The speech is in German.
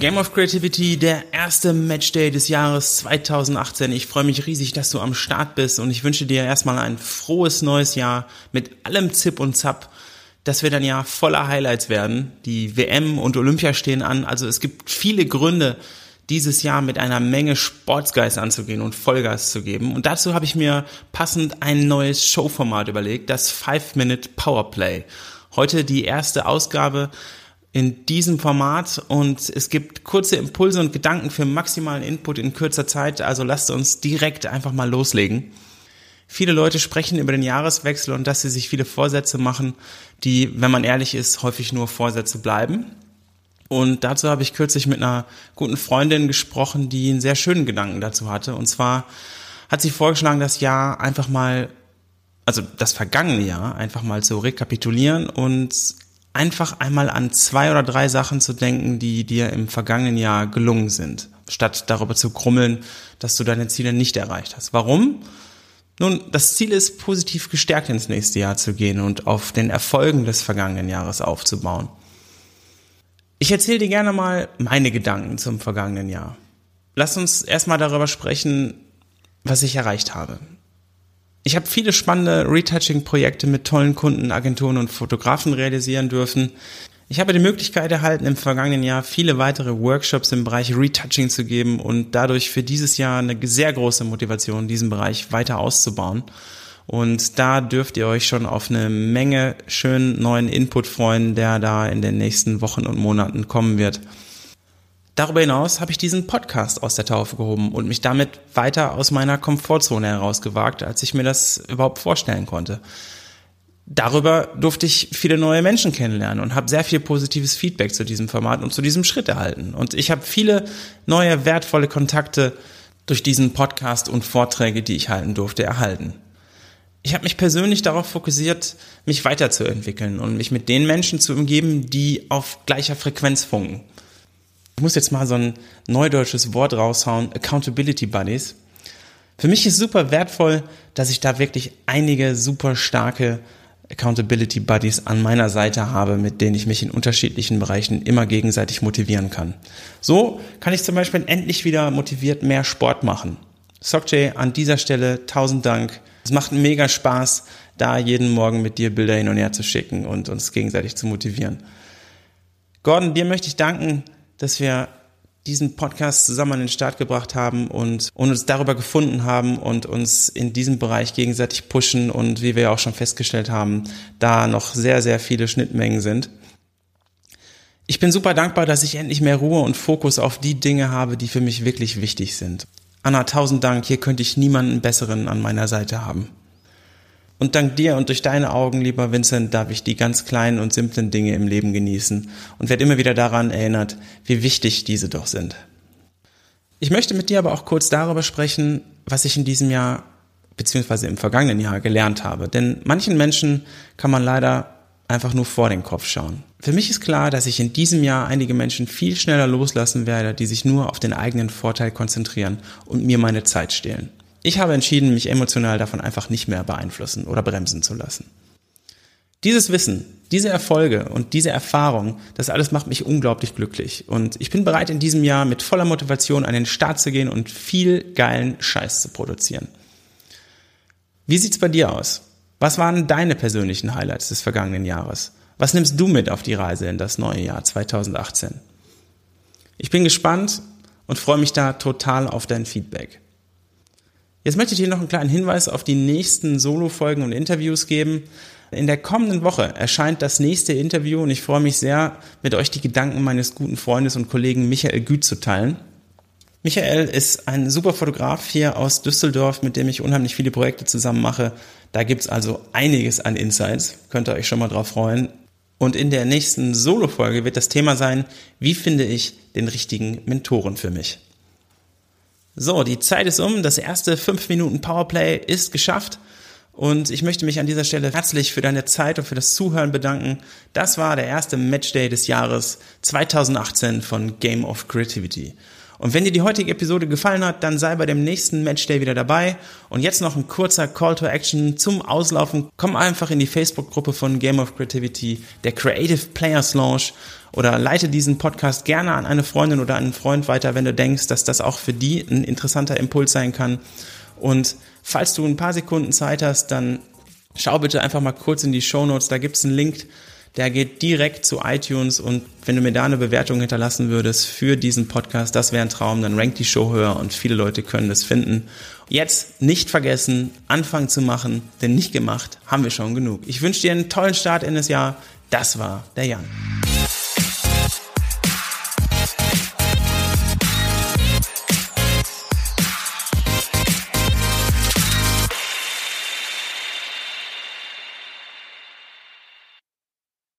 Game of Creativity, der erste Matchday des Jahres 2018. Ich freue mich riesig, dass du am Start bist und ich wünsche dir erstmal ein frohes neues Jahr mit allem Zip und Zap. Das wird ein Jahr voller Highlights werden. Die WM und Olympia stehen an. Also es gibt viele Gründe, dieses Jahr mit einer Menge Sportsgeist anzugehen und Vollgas zu geben. Und dazu habe ich mir passend ein neues Showformat überlegt, das Five minute Powerplay. Heute die erste Ausgabe in diesem Format und es gibt kurze Impulse und Gedanken für maximalen Input in kürzer Zeit. Also lasst uns direkt einfach mal loslegen. Viele Leute sprechen über den Jahreswechsel und dass sie sich viele Vorsätze machen, die, wenn man ehrlich ist, häufig nur Vorsätze bleiben. Und dazu habe ich kürzlich mit einer guten Freundin gesprochen, die einen sehr schönen Gedanken dazu hatte. Und zwar hat sie vorgeschlagen, das Jahr einfach mal, also das vergangene Jahr einfach mal zu rekapitulieren und einfach einmal an zwei oder drei Sachen zu denken, die dir im vergangenen Jahr gelungen sind, statt darüber zu krummeln, dass du deine Ziele nicht erreicht hast. Warum? Nun, das Ziel ist, positiv gestärkt ins nächste Jahr zu gehen und auf den Erfolgen des vergangenen Jahres aufzubauen. Ich erzähle dir gerne mal meine Gedanken zum vergangenen Jahr. Lass uns erstmal darüber sprechen, was ich erreicht habe. Ich habe viele spannende Retouching-Projekte mit tollen Kunden, Agenturen und Fotografen realisieren dürfen. Ich habe die Möglichkeit erhalten, im vergangenen Jahr viele weitere Workshops im Bereich Retouching zu geben und dadurch für dieses Jahr eine sehr große Motivation, diesen Bereich weiter auszubauen. Und da dürft ihr euch schon auf eine Menge schönen neuen Input freuen, der da in den nächsten Wochen und Monaten kommen wird. Darüber hinaus habe ich diesen Podcast aus der Taufe gehoben und mich damit weiter aus meiner Komfortzone herausgewagt, als ich mir das überhaupt vorstellen konnte. Darüber durfte ich viele neue Menschen kennenlernen und habe sehr viel positives Feedback zu diesem Format und zu diesem Schritt erhalten. Und ich habe viele neue, wertvolle Kontakte durch diesen Podcast und Vorträge, die ich halten durfte, erhalten. Ich habe mich persönlich darauf fokussiert, mich weiterzuentwickeln und mich mit den Menschen zu umgeben, die auf gleicher Frequenz funken ich muss jetzt mal so ein neudeutsches Wort raushauen, Accountability Buddies. Für mich ist super wertvoll, dass ich da wirklich einige super starke Accountability Buddies an meiner Seite habe, mit denen ich mich in unterschiedlichen Bereichen immer gegenseitig motivieren kann. So kann ich zum Beispiel endlich wieder motiviert mehr Sport machen. Sokjay, an dieser Stelle tausend Dank. Es macht mega Spaß, da jeden Morgen mit dir Bilder hin und her zu schicken und uns gegenseitig zu motivieren. Gordon, dir möchte ich danken, dass wir diesen Podcast zusammen an den Start gebracht haben und, und uns darüber gefunden haben und uns in diesem Bereich gegenseitig pushen und wie wir ja auch schon festgestellt haben, da noch sehr, sehr viele Schnittmengen sind. Ich bin super dankbar, dass ich endlich mehr Ruhe und Fokus auf die Dinge habe, die für mich wirklich wichtig sind. Anna, tausend Dank, hier könnte ich niemanden besseren an meiner Seite haben. Und dank dir und durch deine Augen, lieber Vincent, darf ich die ganz kleinen und simplen Dinge im Leben genießen und werde immer wieder daran erinnert, wie wichtig diese doch sind. Ich möchte mit dir aber auch kurz darüber sprechen, was ich in diesem Jahr beziehungsweise im vergangenen Jahr gelernt habe. Denn manchen Menschen kann man leider einfach nur vor den Kopf schauen. Für mich ist klar, dass ich in diesem Jahr einige Menschen viel schneller loslassen werde, die sich nur auf den eigenen Vorteil konzentrieren und mir meine Zeit stehlen. Ich habe entschieden, mich emotional davon einfach nicht mehr beeinflussen oder bremsen zu lassen. Dieses Wissen, diese Erfolge und diese Erfahrung, das alles macht mich unglaublich glücklich. Und ich bin bereit, in diesem Jahr mit voller Motivation an den Start zu gehen und viel geilen Scheiß zu produzieren. Wie sieht's bei dir aus? Was waren deine persönlichen Highlights des vergangenen Jahres? Was nimmst du mit auf die Reise in das neue Jahr 2018? Ich bin gespannt und freue mich da total auf dein Feedback. Jetzt möchte ich dir noch einen kleinen Hinweis auf die nächsten Solo-Folgen und Interviews geben. In der kommenden Woche erscheint das nächste Interview und ich freue mich sehr, mit euch die Gedanken meines guten Freundes und Kollegen Michael Güth zu teilen. Michael ist ein super Fotograf hier aus Düsseldorf, mit dem ich unheimlich viele Projekte zusammen mache. Da gibt's also einiges an Insights, könnt ihr euch schon mal drauf freuen. Und in der nächsten Solo-Folge wird das Thema sein, wie finde ich den richtigen Mentoren für mich. So, die Zeit ist um. Das erste 5 Minuten Powerplay ist geschafft. Und ich möchte mich an dieser Stelle herzlich für deine Zeit und für das Zuhören bedanken. Das war der erste Matchday des Jahres 2018 von Game of Creativity. Und wenn dir die heutige Episode gefallen hat, dann sei bei dem nächsten Matchday wieder dabei. Und jetzt noch ein kurzer Call to Action zum Auslaufen. Komm einfach in die Facebook-Gruppe von Game of Creativity, der Creative Players Launch oder leite diesen Podcast gerne an eine Freundin oder einen Freund weiter, wenn du denkst, dass das auch für die ein interessanter Impuls sein kann. Und falls du ein paar Sekunden Zeit hast, dann schau bitte einfach mal kurz in die Show Notes. Da gibt's einen Link, der geht direkt zu iTunes und wenn du mir da eine Bewertung hinterlassen würdest für diesen Podcast, das wäre ein Traum, dann rankt die Show höher und viele Leute können es finden. Jetzt nicht vergessen, anfangen zu machen, denn nicht gemacht haben wir schon genug. Ich wünsche dir einen tollen Start in das Jahr. Das war der Jan.